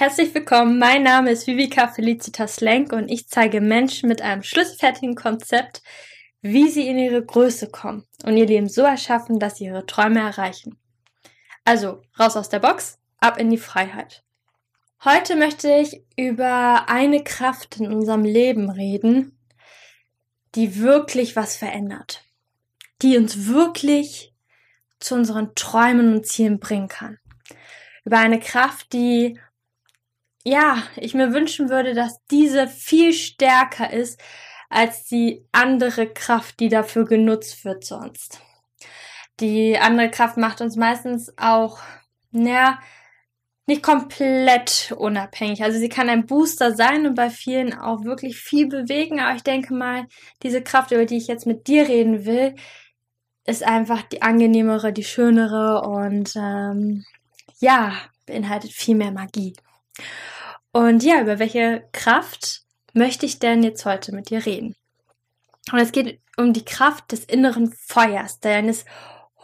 Herzlich willkommen, mein Name ist Vivika Felicitas Lenk und ich zeige Menschen mit einem schlüsselfertigen Konzept, wie sie in ihre Größe kommen und ihr Leben so erschaffen, dass sie ihre Träume erreichen. Also, raus aus der Box, ab in die Freiheit. Heute möchte ich über eine Kraft in unserem Leben reden, die wirklich was verändert, die uns wirklich zu unseren Träumen und Zielen bringen kann. Über eine Kraft, die ja, ich mir wünschen würde, dass diese viel stärker ist als die andere Kraft, die dafür genutzt wird sonst. Die andere Kraft macht uns meistens auch, naja, nicht komplett unabhängig. Also sie kann ein Booster sein und bei vielen auch wirklich viel bewegen. Aber ich denke mal, diese Kraft, über die ich jetzt mit dir reden will, ist einfach die angenehmere, die schönere und ähm, ja, beinhaltet viel mehr Magie. Und ja, über welche Kraft möchte ich denn jetzt heute mit dir reden? Und es geht um die Kraft des inneren Feuers, deines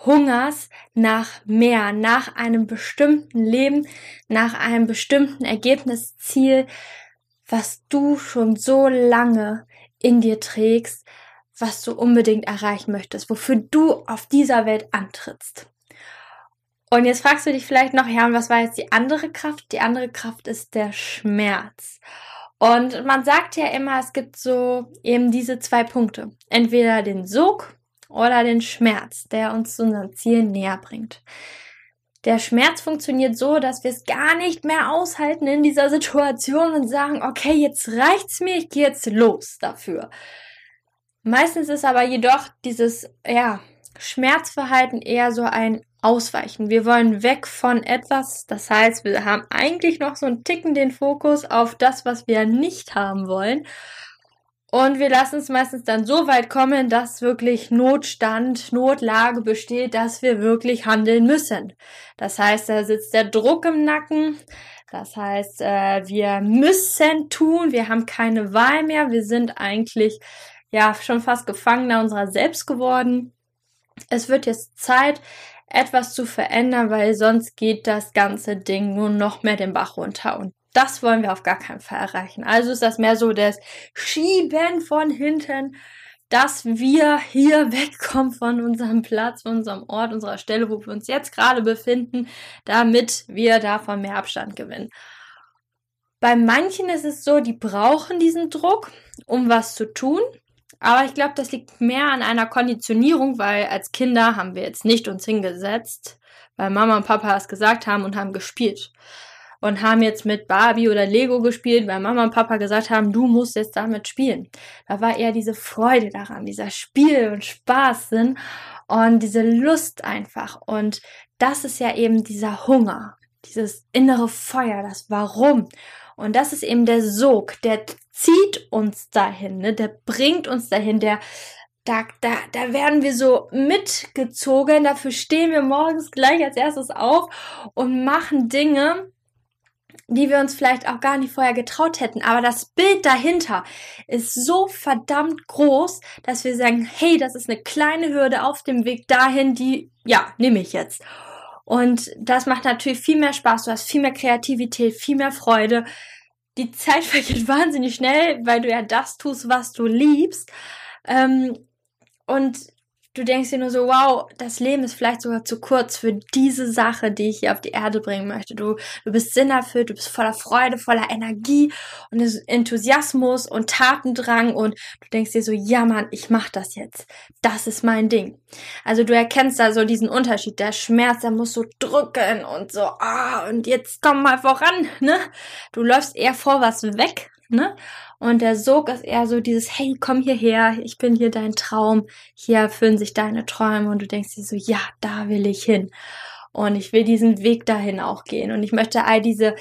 Hungers nach mehr, nach einem bestimmten Leben, nach einem bestimmten Ergebnisziel, was du schon so lange in dir trägst, was du unbedingt erreichen möchtest, wofür du auf dieser Welt antrittst. Und jetzt fragst du dich vielleicht noch, ja, und was war jetzt die andere Kraft? Die andere Kraft ist der Schmerz. Und man sagt ja immer, es gibt so eben diese zwei Punkte. Entweder den Sog oder den Schmerz, der uns zu unserem Ziel näher bringt. Der Schmerz funktioniert so, dass wir es gar nicht mehr aushalten in dieser Situation und sagen, okay, jetzt reicht's mir, ich gehe jetzt los dafür. Meistens ist aber jedoch dieses, ja, Schmerzverhalten eher so ein Ausweichen. Wir wollen weg von etwas. Das heißt, wir haben eigentlich noch so einen Ticken den Fokus auf das, was wir nicht haben wollen. Und wir lassen es meistens dann so weit kommen, dass wirklich Notstand, Notlage besteht, dass wir wirklich handeln müssen. Das heißt, da sitzt der Druck im Nacken. Das heißt, äh, wir müssen tun. Wir haben keine Wahl mehr. Wir sind eigentlich ja schon fast Gefangener unserer selbst geworden es wird jetzt Zeit, etwas zu verändern, weil sonst geht das ganze Ding nur noch mehr den Bach runter. Und das wollen wir auf gar keinen Fall erreichen. Also ist das mehr so das Schieben von hinten, dass wir hier wegkommen von unserem Platz, von unserem Ort, unserer Stelle, wo wir uns jetzt gerade befinden, damit wir davon mehr Abstand gewinnen. Bei manchen ist es so, die brauchen diesen Druck, um was zu tun. Aber ich glaube, das liegt mehr an einer Konditionierung, weil als Kinder haben wir jetzt nicht uns hingesetzt, weil Mama und Papa es gesagt haben und haben gespielt. Und haben jetzt mit Barbie oder Lego gespielt, weil Mama und Papa gesagt haben, du musst jetzt damit spielen. Da war eher diese Freude daran, dieser Spiel und Spaßsinn und diese Lust einfach. Und das ist ja eben dieser Hunger, dieses innere Feuer, das Warum. Und das ist eben der Sog, der zieht uns dahin, ne? der bringt uns dahin, der da, da, da werden wir so mitgezogen, dafür stehen wir morgens gleich als erstes auf und machen Dinge, die wir uns vielleicht auch gar nicht vorher getraut hätten. Aber das Bild dahinter ist so verdammt groß, dass wir sagen, hey, das ist eine kleine Hürde auf dem Weg dahin, die, ja, nehme ich jetzt. Und das macht natürlich viel mehr Spaß, du hast viel mehr Kreativität, viel mehr Freude. Die Zeit vergeht wahnsinnig schnell, weil du ja das tust, was du liebst. Ähm, und du denkst dir nur so, wow, das Leben ist vielleicht sogar zu kurz für diese Sache, die ich hier auf die Erde bringen möchte. Du, du bist sinnerfüllt, du bist voller Freude, voller Energie und Enthusiasmus und Tatendrang und du denkst dir so, ja Mann, ich mach das jetzt. Das ist mein Ding. Also du erkennst da so diesen Unterschied. Der Schmerz, der muss so drücken und so, ah, und jetzt komm mal voran, ne? Du läufst eher vor was weg, ne? Und der Sog ist eher so dieses, hey, komm hierher, ich bin hier dein Traum, hier erfüllen sich deine Träume und du denkst dir so, ja, da will ich hin. Und ich will diesen Weg dahin auch gehen. Und ich möchte all diese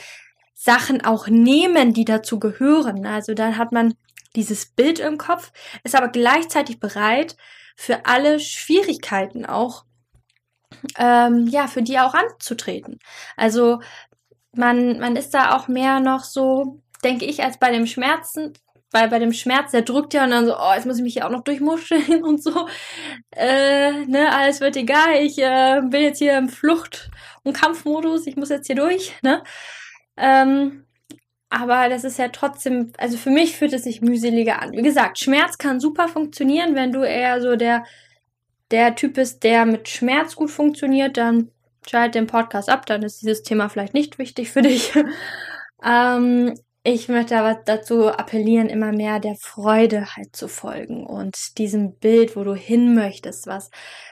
Sachen auch nehmen, die dazu gehören. Also dann hat man dieses Bild im Kopf, ist aber gleichzeitig bereit, für alle Schwierigkeiten auch, ähm, ja, für die auch anzutreten. Also man, man ist da auch mehr noch so denke ich, als bei dem Schmerzen, weil bei dem Schmerz, der drückt ja und dann so, oh, jetzt muss ich mich hier auch noch durchmuscheln und so. Äh, ne, alles wird egal, ich äh, bin jetzt hier im Flucht- und Kampfmodus, ich muss jetzt hier durch, ne? Ähm, aber das ist ja trotzdem, also für mich fühlt es sich mühseliger an. Wie gesagt, Schmerz kann super funktionieren, wenn du eher so der, der Typ bist, der mit Schmerz gut funktioniert, dann schalt den Podcast ab, dann ist dieses Thema vielleicht nicht wichtig für dich. ähm, ich möchte aber dazu appellieren, immer mehr der Freude halt zu folgen und diesem Bild, wo du hin möchtest, was,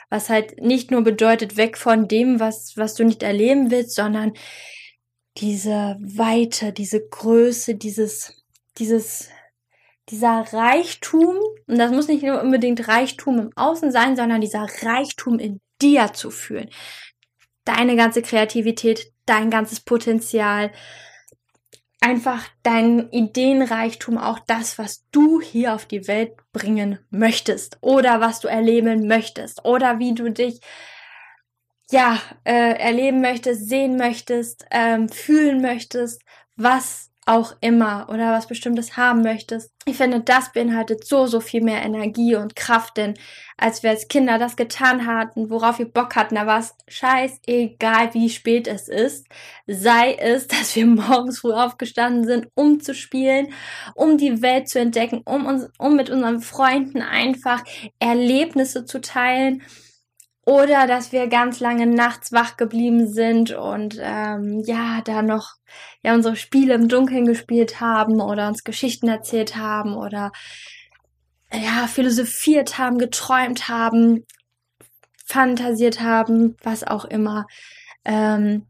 was halt nicht nur bedeutet, weg von dem, was, was du nicht erleben willst, sondern diese Weite, diese Größe, dieses, dieses, dieser Reichtum, und das muss nicht nur unbedingt Reichtum im Außen sein, sondern dieser Reichtum in dir zu fühlen. Deine ganze Kreativität, dein ganzes Potenzial, einfach dein Ideenreichtum, auch das, was du hier auf die Welt bringen möchtest oder was du erleben möchtest oder wie du dich ja äh, erleben möchtest, sehen möchtest, ähm, fühlen möchtest, was auch immer oder was bestimmtes haben möchtest. Ich finde, das beinhaltet so, so viel mehr Energie und Kraft, denn als wir als Kinder das getan hatten, worauf wir Bock hatten, da war es scheißegal, wie spät es ist. Sei es, dass wir morgens früh aufgestanden sind, um zu spielen, um die Welt zu entdecken, um uns, um mit unseren Freunden einfach Erlebnisse zu teilen oder dass wir ganz lange nachts wach geblieben sind und ähm, ja, da noch ja unsere Spiele im Dunkeln gespielt haben oder uns Geschichten erzählt haben oder ja, philosophiert haben, geträumt haben, fantasiert haben, was auch immer. Ähm,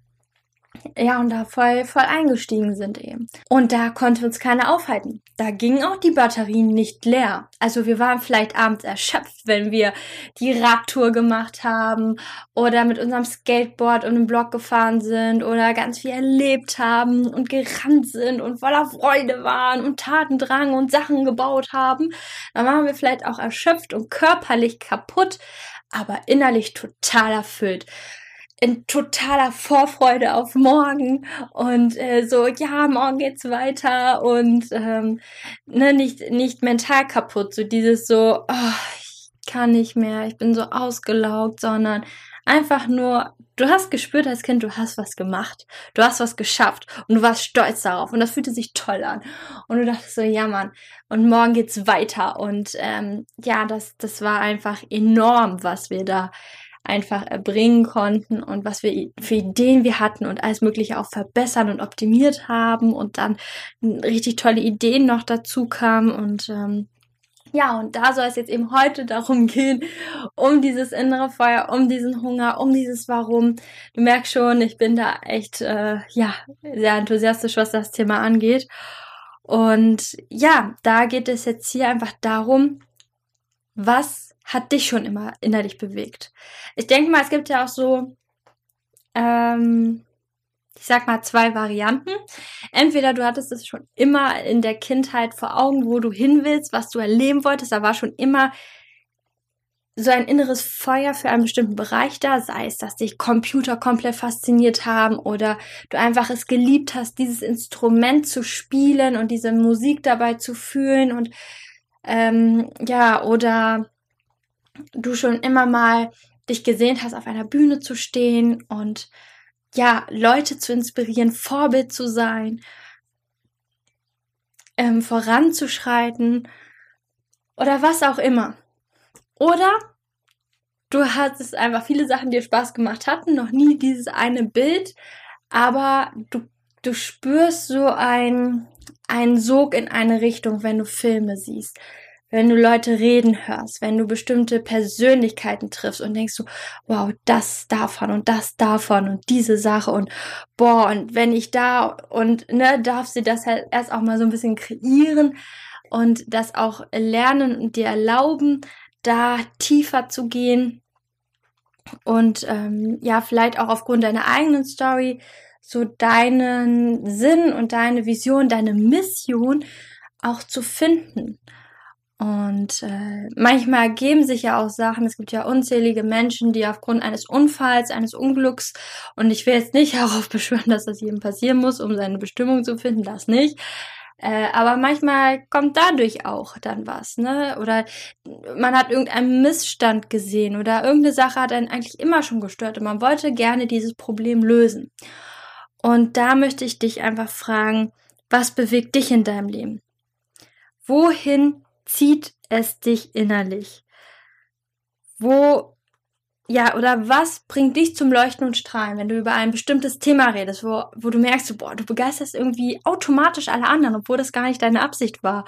ja, und da voll, voll eingestiegen sind eben. Und da konnte uns keiner aufhalten. Da gingen auch die Batterien nicht leer. Also wir waren vielleicht abends erschöpft, wenn wir die Radtour gemacht haben oder mit unserem Skateboard um den Block gefahren sind oder ganz viel erlebt haben und gerannt sind und voller Freude waren und Tatendrang und Sachen gebaut haben. Dann waren wir vielleicht auch erschöpft und körperlich kaputt, aber innerlich total erfüllt in totaler Vorfreude auf morgen und äh, so, ja, morgen geht's weiter und ähm, ne, nicht, nicht mental kaputt, so dieses so, oh, ich kann nicht mehr, ich bin so ausgelaugt, sondern einfach nur, du hast gespürt als Kind, du hast was gemacht, du hast was geschafft und du warst stolz darauf und das fühlte sich toll an und du dachtest so, ja Mann, und morgen geht's weiter und ähm, ja, das, das war einfach enorm, was wir da einfach erbringen konnten und was wir für Ideen wir hatten und alles Mögliche auch verbessern und optimiert haben und dann richtig tolle Ideen noch dazu kamen und ähm, ja, und da soll es jetzt eben heute darum gehen, um dieses innere Feuer, um diesen Hunger, um dieses Warum. Du merkst schon, ich bin da echt, äh, ja, sehr enthusiastisch, was das Thema angeht. Und ja, da geht es jetzt hier einfach darum, was hat dich schon immer innerlich bewegt? Ich denke mal, es gibt ja auch so, ähm, ich sag mal, zwei Varianten. Entweder du hattest es schon immer in der Kindheit vor Augen, wo du hin willst, was du erleben wolltest. Da war schon immer so ein inneres Feuer für einen bestimmten Bereich da, sei es, dass dich Computer komplett fasziniert haben oder du einfach es geliebt hast, dieses Instrument zu spielen und diese Musik dabei zu fühlen und ähm, ja, oder du schon immer mal dich gesehnt hast, auf einer Bühne zu stehen und ja, Leute zu inspirieren, Vorbild zu sein, ähm, voranzuschreiten oder was auch immer. Oder du hattest einfach viele Sachen, die dir Spaß gemacht hatten, noch nie dieses eine Bild, aber du, du spürst so ein, einen Sog in eine Richtung, wenn du Filme siehst wenn du Leute reden hörst, wenn du bestimmte Persönlichkeiten triffst und denkst so, wow, das davon und das davon und diese Sache und boah, und wenn ich da und ne, darfst du das halt erst auch mal so ein bisschen kreieren und das auch lernen und dir erlauben, da tiefer zu gehen und ähm, ja, vielleicht auch aufgrund deiner eigenen Story so deinen Sinn und deine Vision, deine Mission auch zu finden. Und äh, manchmal ergeben sich ja auch Sachen. Es gibt ja unzählige Menschen, die aufgrund eines Unfalls, eines Unglücks, und ich will jetzt nicht darauf beschwören, dass das jedem passieren muss, um seine Bestimmung zu finden, das nicht. Äh, aber manchmal kommt dadurch auch dann was, ne? Oder man hat irgendeinen Missstand gesehen oder irgendeine Sache hat einen eigentlich immer schon gestört und man wollte gerne dieses Problem lösen. Und da möchte ich dich einfach fragen, was bewegt dich in deinem Leben? Wohin zieht es dich innerlich? Wo, ja, oder was bringt dich zum Leuchten und Strahlen, wenn du über ein bestimmtes Thema redest, wo, wo du merkst, boah, du begeisterst irgendwie automatisch alle anderen, obwohl das gar nicht deine Absicht war.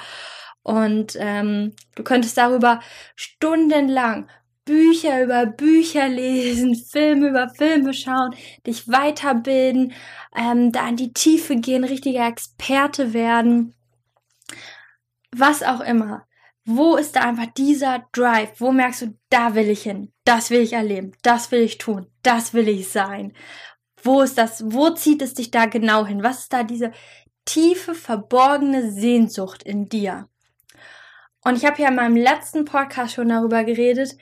Und ähm, du könntest darüber stundenlang Bücher über Bücher lesen, Filme über Filme schauen, dich weiterbilden, ähm, da in die Tiefe gehen, richtiger Experte werden, was auch immer. Wo ist da einfach dieser Drive? Wo merkst du, da will ich hin, das will ich erleben, das will ich tun, das will ich sein? Wo ist das? Wo zieht es dich da genau hin? Was ist da diese tiefe, verborgene Sehnsucht in dir? Und ich habe ja in meinem letzten Podcast schon darüber geredet,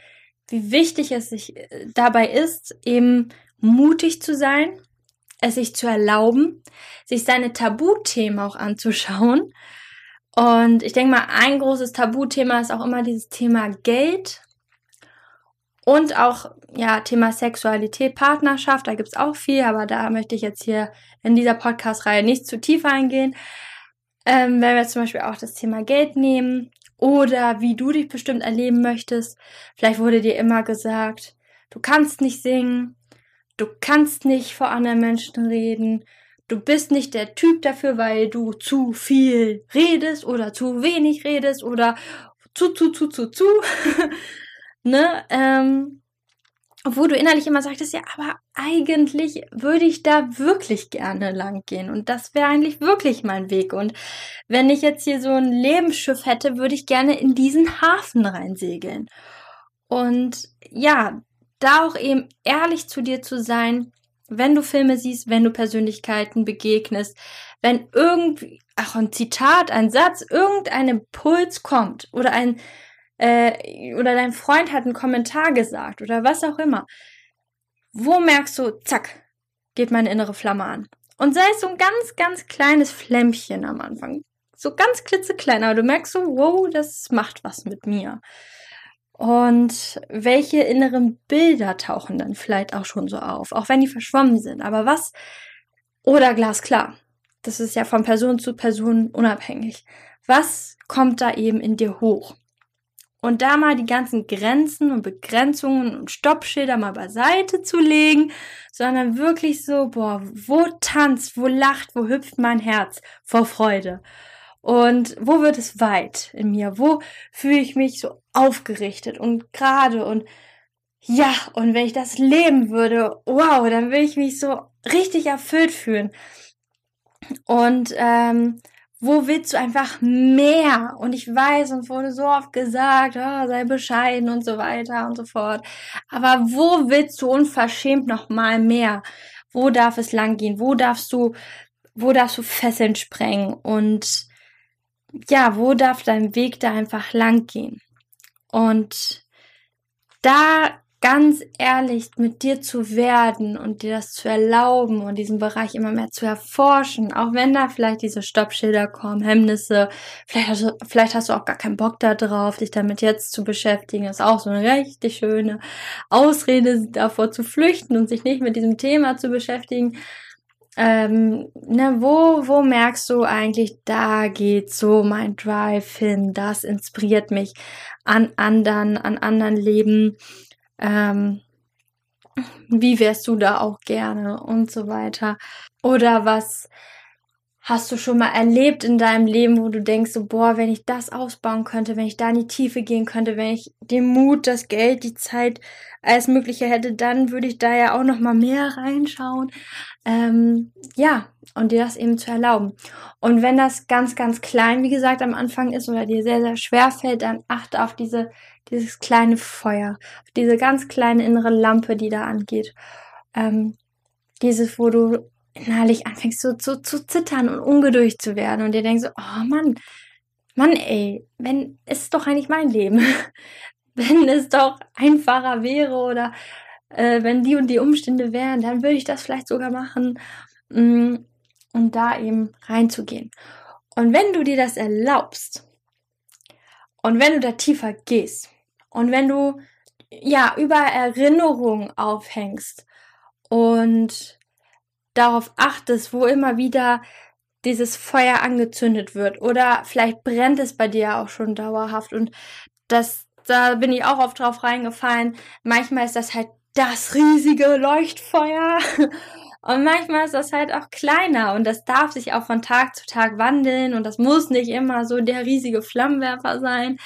wie wichtig es sich äh, dabei ist, eben mutig zu sein, es sich zu erlauben, sich seine Tabuthemen auch anzuschauen. Und ich denke mal, ein großes Tabuthema ist auch immer dieses Thema Geld und auch ja Thema Sexualität, Partnerschaft. Da gibt's auch viel, aber da möchte ich jetzt hier in dieser Podcast-Reihe nicht zu tief eingehen. Ähm, wenn wir zum Beispiel auch das Thema Geld nehmen, oder wie du dich bestimmt erleben möchtest. Vielleicht wurde dir immer gesagt, du kannst nicht singen, du kannst nicht vor anderen Menschen reden, du bist nicht der Typ dafür, weil du zu viel redest oder zu wenig redest oder zu, zu, zu, zu, zu. ne? Ähm, obwohl du innerlich immer sagtest, ja, aber eigentlich würde ich da wirklich gerne lang gehen und das wäre eigentlich wirklich mein Weg. Und wenn ich jetzt hier so ein Lebensschiff hätte, würde ich gerne in diesen Hafen reinsegeln. Und ja, da auch eben ehrlich zu dir zu sein, wenn du Filme siehst, wenn du Persönlichkeiten begegnest, wenn irgendwie, ach, ein Zitat, ein Satz, irgendein Impuls kommt oder ein äh, oder dein Freund hat einen Kommentar gesagt oder was auch immer. Wo merkst du, zack, geht meine innere Flamme an. Und sei es so ein ganz, ganz kleines Flämmchen am Anfang. So ganz klitzeklein, aber du merkst so, wow, das macht was mit mir. Und welche inneren Bilder tauchen dann vielleicht auch schon so auf, auch wenn die verschwommen sind. Aber was, oder glasklar, das ist ja von Person zu Person unabhängig. Was kommt da eben in dir hoch? und da mal die ganzen Grenzen und Begrenzungen und Stoppschilder mal beiseite zu legen, sondern wirklich so, boah, wo tanzt, wo lacht, wo hüpft mein Herz vor Freude? Und wo wird es weit in mir? Wo fühle ich mich so aufgerichtet und gerade und ja, und wenn ich das leben würde, wow, dann will ich mich so richtig erfüllt fühlen. Und ähm, wo willst du einfach mehr? Und ich weiß, und wurde so oft gesagt, oh, sei bescheiden und so weiter und so fort. Aber wo willst du unverschämt noch mal mehr? Wo darf es lang gehen? Wo darfst du, wo darfst du Fesseln sprengen? Und ja, wo darf dein Weg da einfach lang gehen? Und da ganz ehrlich mit dir zu werden und dir das zu erlauben und diesen Bereich immer mehr zu erforschen, auch wenn da vielleicht diese Stoppschilder kommen, Hemmnisse, vielleicht hast, du, vielleicht hast du auch gar keinen Bock da drauf, dich damit jetzt zu beschäftigen, ist auch so eine richtig schöne Ausrede davor zu flüchten und sich nicht mit diesem Thema zu beschäftigen. Ähm, ne, wo, wo merkst du eigentlich, da geht so mein Drive hin, das inspiriert mich an anderen, an anderen Leben ähm, wie wärst du da auch gerne und so weiter. Oder was hast du schon mal erlebt in deinem Leben, wo du denkst, so, boah, wenn ich das ausbauen könnte, wenn ich da in die Tiefe gehen könnte, wenn ich den Mut, das Geld, die Zeit, alles Mögliche hätte, dann würde ich da ja auch noch mal mehr reinschauen. Ähm, ja, und dir das eben zu erlauben. Und wenn das ganz, ganz klein, wie gesagt, am Anfang ist oder dir sehr, sehr schwer fällt, dann achte auf diese dieses kleine Feuer, diese ganz kleine innere Lampe, die da angeht. Ähm, dieses, wo du innerlich anfängst so, so zu zittern und ungeduldig zu werden und dir denkst so, oh Mann, Mann, ey, wenn ist doch eigentlich mein Leben. wenn es doch einfacher wäre oder äh, wenn die und die Umstände wären, dann würde ich das vielleicht sogar machen, mh, mm, um da eben reinzugehen. Und wenn du dir das erlaubst und wenn du da tiefer gehst, und wenn du ja über Erinnerungen aufhängst und darauf achtest, wo immer wieder dieses Feuer angezündet wird oder vielleicht brennt es bei dir auch schon dauerhaft und das da bin ich auch oft drauf reingefallen. Manchmal ist das halt das riesige Leuchtfeuer und manchmal ist das halt auch kleiner und das darf sich auch von Tag zu Tag wandeln und das muss nicht immer so der riesige Flammenwerfer sein.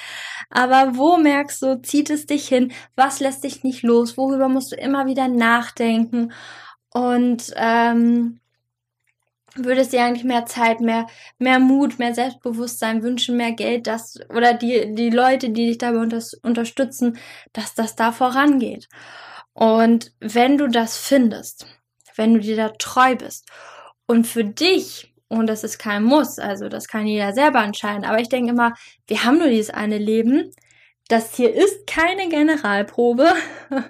Aber wo merkst du, zieht es dich hin? Was lässt dich nicht los? Worüber musst du immer wieder nachdenken? Und ähm, würdest dir eigentlich mehr Zeit, mehr, mehr Mut, mehr Selbstbewusstsein wünschen, mehr Geld, dass, oder die, die Leute, die dich dabei unter, unterstützen, dass das da vorangeht. Und wenn du das findest, wenn du dir da treu bist und für dich, und das ist kein Muss, also das kann jeder selber entscheiden, aber ich denke immer, wir haben nur dieses eine Leben, das hier ist keine Generalprobe.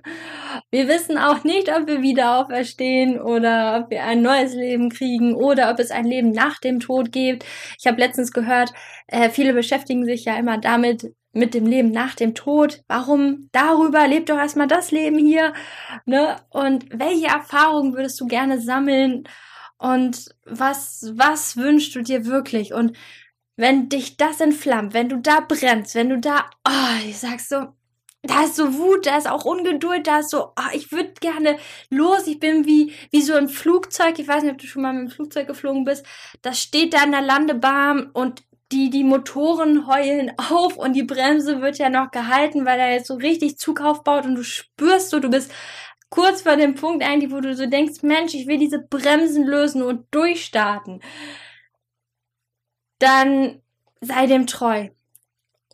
Wir wissen auch nicht, ob wir wieder auferstehen oder ob wir ein neues Leben kriegen oder ob es ein Leben nach dem Tod gibt. Ich habe letztens gehört, äh, viele beschäftigen sich ja immer damit, mit dem Leben nach dem Tod. Warum darüber? Lebt doch erstmal das Leben hier. Ne? Und welche Erfahrungen würdest du gerne sammeln? Und was, was wünschst du dir wirklich? Und wenn dich das entflammt, wenn du da brennst, wenn du da, oh, ich sag's so, da ist so Wut, da ist auch Ungeduld, da ist so, oh, ich würde gerne los, ich bin wie, wie so ein Flugzeug, ich weiß nicht, ob du schon mal mit dem Flugzeug geflogen bist, das steht da in der Landebahn und die, die Motoren heulen auf und die Bremse wird ja noch gehalten, weil er jetzt so richtig Zug aufbaut und du spürst so, du bist kurz vor dem Punkt eigentlich, wo du so denkst, Mensch, ich will diese Bremsen lösen und durchstarten dann sei dem treu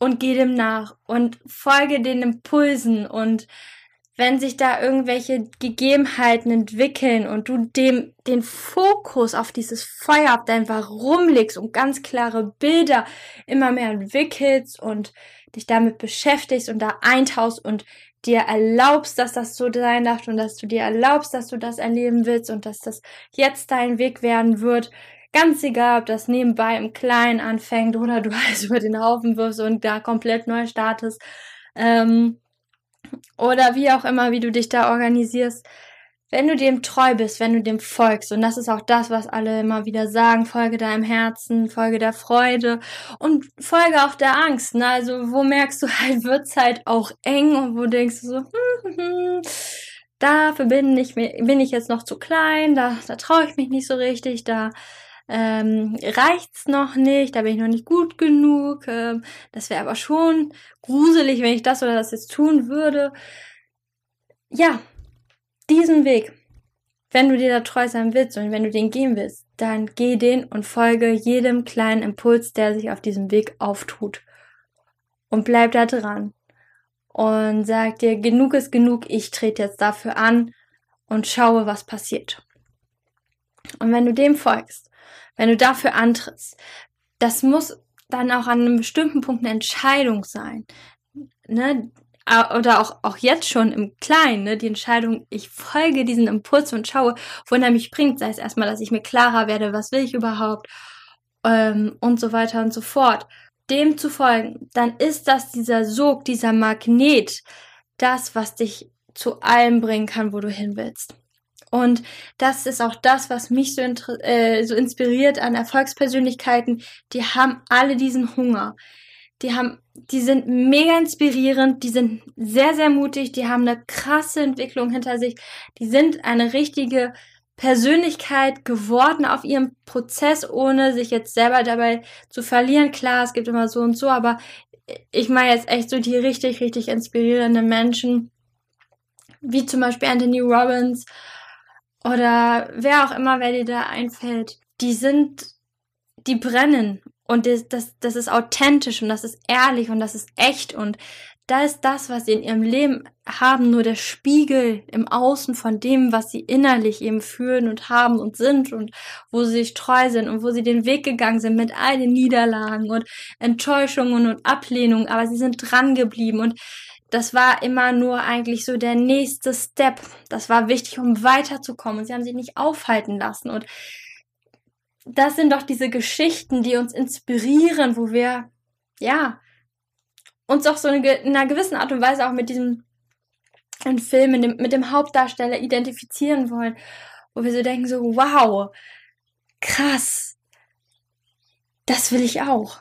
und geh dem nach und folge den Impulsen. Und wenn sich da irgendwelche Gegebenheiten entwickeln und du dem den Fokus auf dieses Feuer, auf dein Warum legst und ganz klare Bilder immer mehr entwickelst und dich damit beschäftigst und da eintauchst und dir erlaubst, dass das so sein darf und dass du dir erlaubst, dass du das erleben willst und dass das jetzt dein Weg werden wird, Ganz egal, ob das nebenbei im Kleinen anfängt oder du alles über den Haufen wirfst und da komplett neu startest. Ähm, oder wie auch immer, wie du dich da organisierst. Wenn du dem treu bist, wenn du dem folgst, und das ist auch das, was alle immer wieder sagen, folge deinem Herzen, folge der Freude und folge auch der Angst. Ne? Also wo merkst du halt, wird's halt auch eng und wo denkst du so, hm, hm, hm, dafür bin ich, bin ich jetzt noch zu klein, da, da traue ich mich nicht so richtig, da ähm, reicht's noch nicht, da bin ich noch nicht gut genug. Ähm, das wäre aber schon gruselig, wenn ich das oder das jetzt tun würde. Ja, diesen Weg, wenn du dir da treu sein willst und wenn du den gehen willst, dann geh den und folge jedem kleinen Impuls, der sich auf diesem Weg auftut. Und bleib da dran. Und sag dir, genug ist genug, ich trete jetzt dafür an und schaue, was passiert. Und wenn du dem folgst, wenn du dafür antrittst, das muss dann auch an einem bestimmten Punkt eine Entscheidung sein. Ne? Oder auch, auch jetzt schon im Kleinen, ne? die Entscheidung, ich folge diesen Impuls und schaue, wohin er mich bringt. Sei es erstmal, dass ich mir klarer werde, was will ich überhaupt ähm, und so weiter und so fort. Dem zu folgen, dann ist das dieser Sog, dieser Magnet, das, was dich zu allem bringen kann, wo du hin willst. Und das ist auch das, was mich so, äh, so inspiriert an Erfolgspersönlichkeiten. Die haben alle diesen Hunger. Die haben, die sind mega inspirierend, die sind sehr, sehr mutig, die haben eine krasse Entwicklung hinter sich, die sind eine richtige Persönlichkeit geworden auf ihrem Prozess, ohne sich jetzt selber dabei zu verlieren. Klar, es gibt immer so und so, aber ich meine jetzt echt so die richtig, richtig inspirierenden Menschen, wie zum Beispiel Anthony Robbins oder wer auch immer, wer dir da einfällt, die sind, die brennen. Und das, das, das ist authentisch und das ist ehrlich und das ist echt. Und da ist das, was sie in ihrem Leben haben, nur der Spiegel im Außen von dem, was sie innerlich eben fühlen und haben und sind und wo sie sich treu sind und wo sie den Weg gegangen sind mit all den Niederlagen und Enttäuschungen und Ablehnungen, aber sie sind dran geblieben und das war immer nur eigentlich so der nächste Step. Das war wichtig, um weiterzukommen. Und sie haben sich nicht aufhalten lassen. Und das sind doch diese Geschichten, die uns inspirieren, wo wir, ja, uns auch so in einer gewissen Art und Weise auch mit diesem Film, mit dem, mit dem Hauptdarsteller identifizieren wollen. wo wir so denken, so, wow, krass, das will ich auch.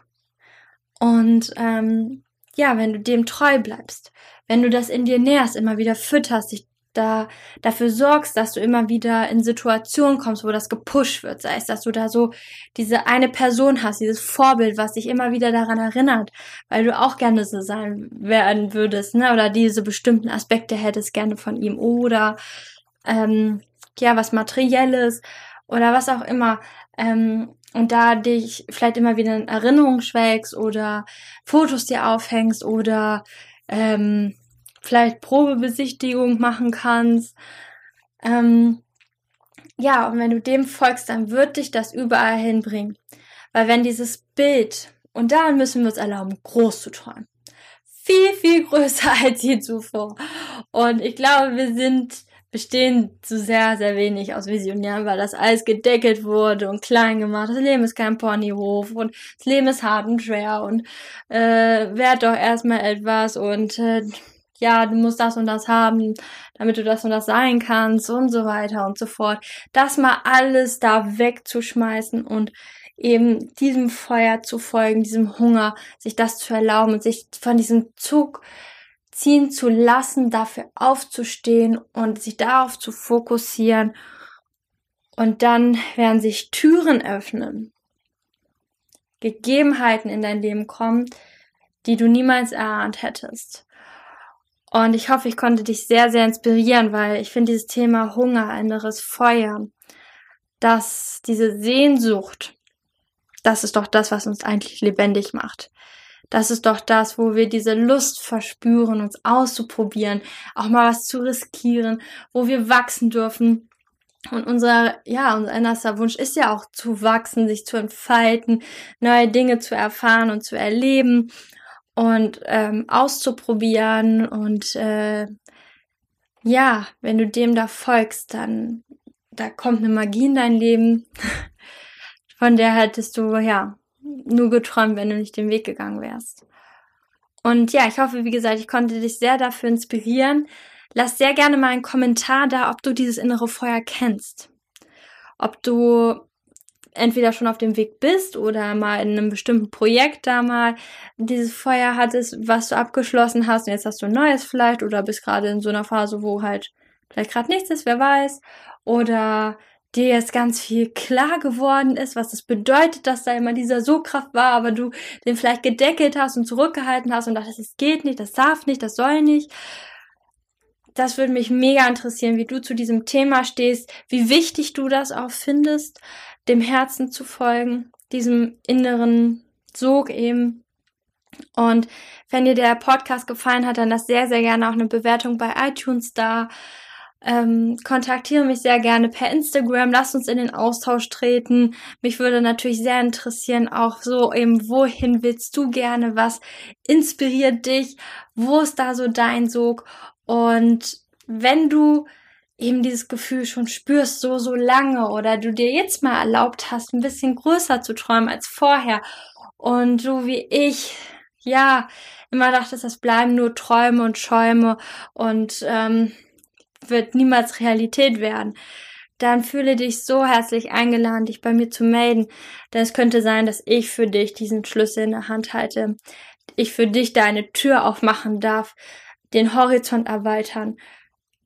Und ähm, ja, wenn du dem treu bleibst, wenn du das in dir nährst, immer wieder fütterst, dich da dafür sorgst, dass du immer wieder in Situationen kommst, wo das gepusht wird, sei es, dass du da so diese eine Person hast, dieses Vorbild, was dich immer wieder daran erinnert, weil du auch gerne so sein werden würdest, ne, oder diese bestimmten Aspekte hättest gerne von ihm. Oder ähm, ja, was materielles oder was auch immer. Ähm, und da dich vielleicht immer wieder in Erinnerung schwelgst oder Fotos dir aufhängst oder ähm, vielleicht Probebesichtigung machen kannst. Ähm, ja, und wenn du dem folgst, dann wird dich das überall hinbringen. Weil wenn dieses Bild, und da müssen wir uns erlauben, groß zu träumen, viel, viel größer als je zuvor. Und ich glaube, wir sind, bestehen zu sehr, sehr wenig aus Visionären, weil das alles gedeckelt wurde und klein gemacht. Das Leben ist kein Ponyhof und das Leben ist hart und schwer und äh, werd doch erstmal etwas und äh, ja, du musst das und das haben, damit du das und das sein kannst und so weiter und so fort. Das mal alles da wegzuschmeißen und eben diesem Feuer zu folgen, diesem Hunger, sich das zu erlauben und sich von diesem Zug ziehen zu lassen, dafür aufzustehen und sich darauf zu fokussieren. Und dann werden sich Türen öffnen, Gegebenheiten in dein Leben kommen, die du niemals erahnt hättest. Und ich hoffe, ich konnte dich sehr, sehr inspirieren, weil ich finde dieses Thema Hunger, inneres Feuer, dass diese Sehnsucht, das ist doch das, was uns eigentlich lebendig macht. Das ist doch das, wo wir diese Lust verspüren, uns auszuprobieren, auch mal was zu riskieren, wo wir wachsen dürfen. Und unser, ja, unser innerster Wunsch ist ja auch zu wachsen, sich zu entfalten, neue Dinge zu erfahren und zu erleben und ähm, auszuprobieren und äh, ja, wenn du dem da folgst, dann da kommt eine Magie in dein Leben, von der hättest du ja nur geträumt, wenn du nicht den Weg gegangen wärst. Und ja, ich hoffe, wie gesagt, ich konnte dich sehr dafür inspirieren. Lass sehr gerne mal einen Kommentar da, ob du dieses innere Feuer kennst. Ob du entweder schon auf dem Weg bist oder mal in einem bestimmten Projekt da mal dieses Feuer hattest, was du abgeschlossen hast und jetzt hast du ein neues vielleicht oder bist gerade in so einer Phase, wo halt vielleicht gerade nichts ist, wer weiß. Oder dir jetzt ganz viel klar geworden ist, was das bedeutet, dass da immer dieser So-Kraft war, aber du den vielleicht gedeckelt hast und zurückgehalten hast und dachtest, es geht nicht, das darf nicht, das soll nicht. Das würde mich mega interessieren, wie du zu diesem Thema stehst, wie wichtig du das auch findest, dem Herzen zu folgen, diesem inneren Sog eben. Und wenn dir der Podcast gefallen hat, dann lass sehr, sehr gerne auch eine Bewertung bei iTunes da. Ähm, kontaktiere mich sehr gerne per Instagram, lass uns in den Austausch treten. Mich würde natürlich sehr interessieren, auch so eben, wohin willst du gerne, was inspiriert dich, wo ist da so dein Sog? Und wenn du eben dieses Gefühl schon spürst, so, so lange oder du dir jetzt mal erlaubt hast, ein bisschen größer zu träumen als vorher und du wie ich, ja, immer dachtest, das bleiben nur Träume und Schäume und ähm, wird niemals Realität werden, dann fühle dich so herzlich eingeladen, dich bei mir zu melden, denn es könnte sein, dass ich für dich diesen Schlüssel in der Hand halte, ich für dich deine Tür aufmachen darf, den Horizont erweitern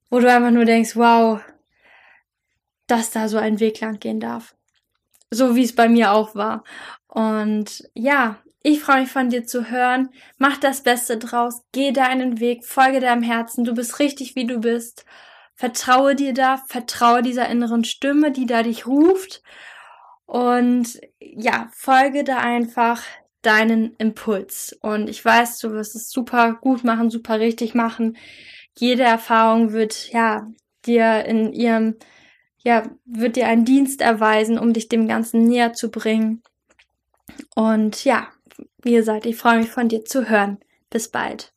wo du einfach nur denkst, wow, dass da so ein Weg lang gehen darf. So wie es bei mir auch war. Und ja, ich freue mich von dir zu hören. Mach das Beste draus. Geh deinen Weg. Folge deinem Herzen. Du bist richtig, wie du bist. Vertraue dir da. Vertraue dieser inneren Stimme, die da dich ruft. Und ja, folge da einfach deinen Impuls. Und ich weiß, du wirst es super gut machen, super richtig machen jede Erfahrung wird, ja, dir in ihrem, ja, wird dir einen Dienst erweisen, um dich dem Ganzen näher zu bringen. Und ja, wie gesagt, ich freue mich von dir zu hören. Bis bald.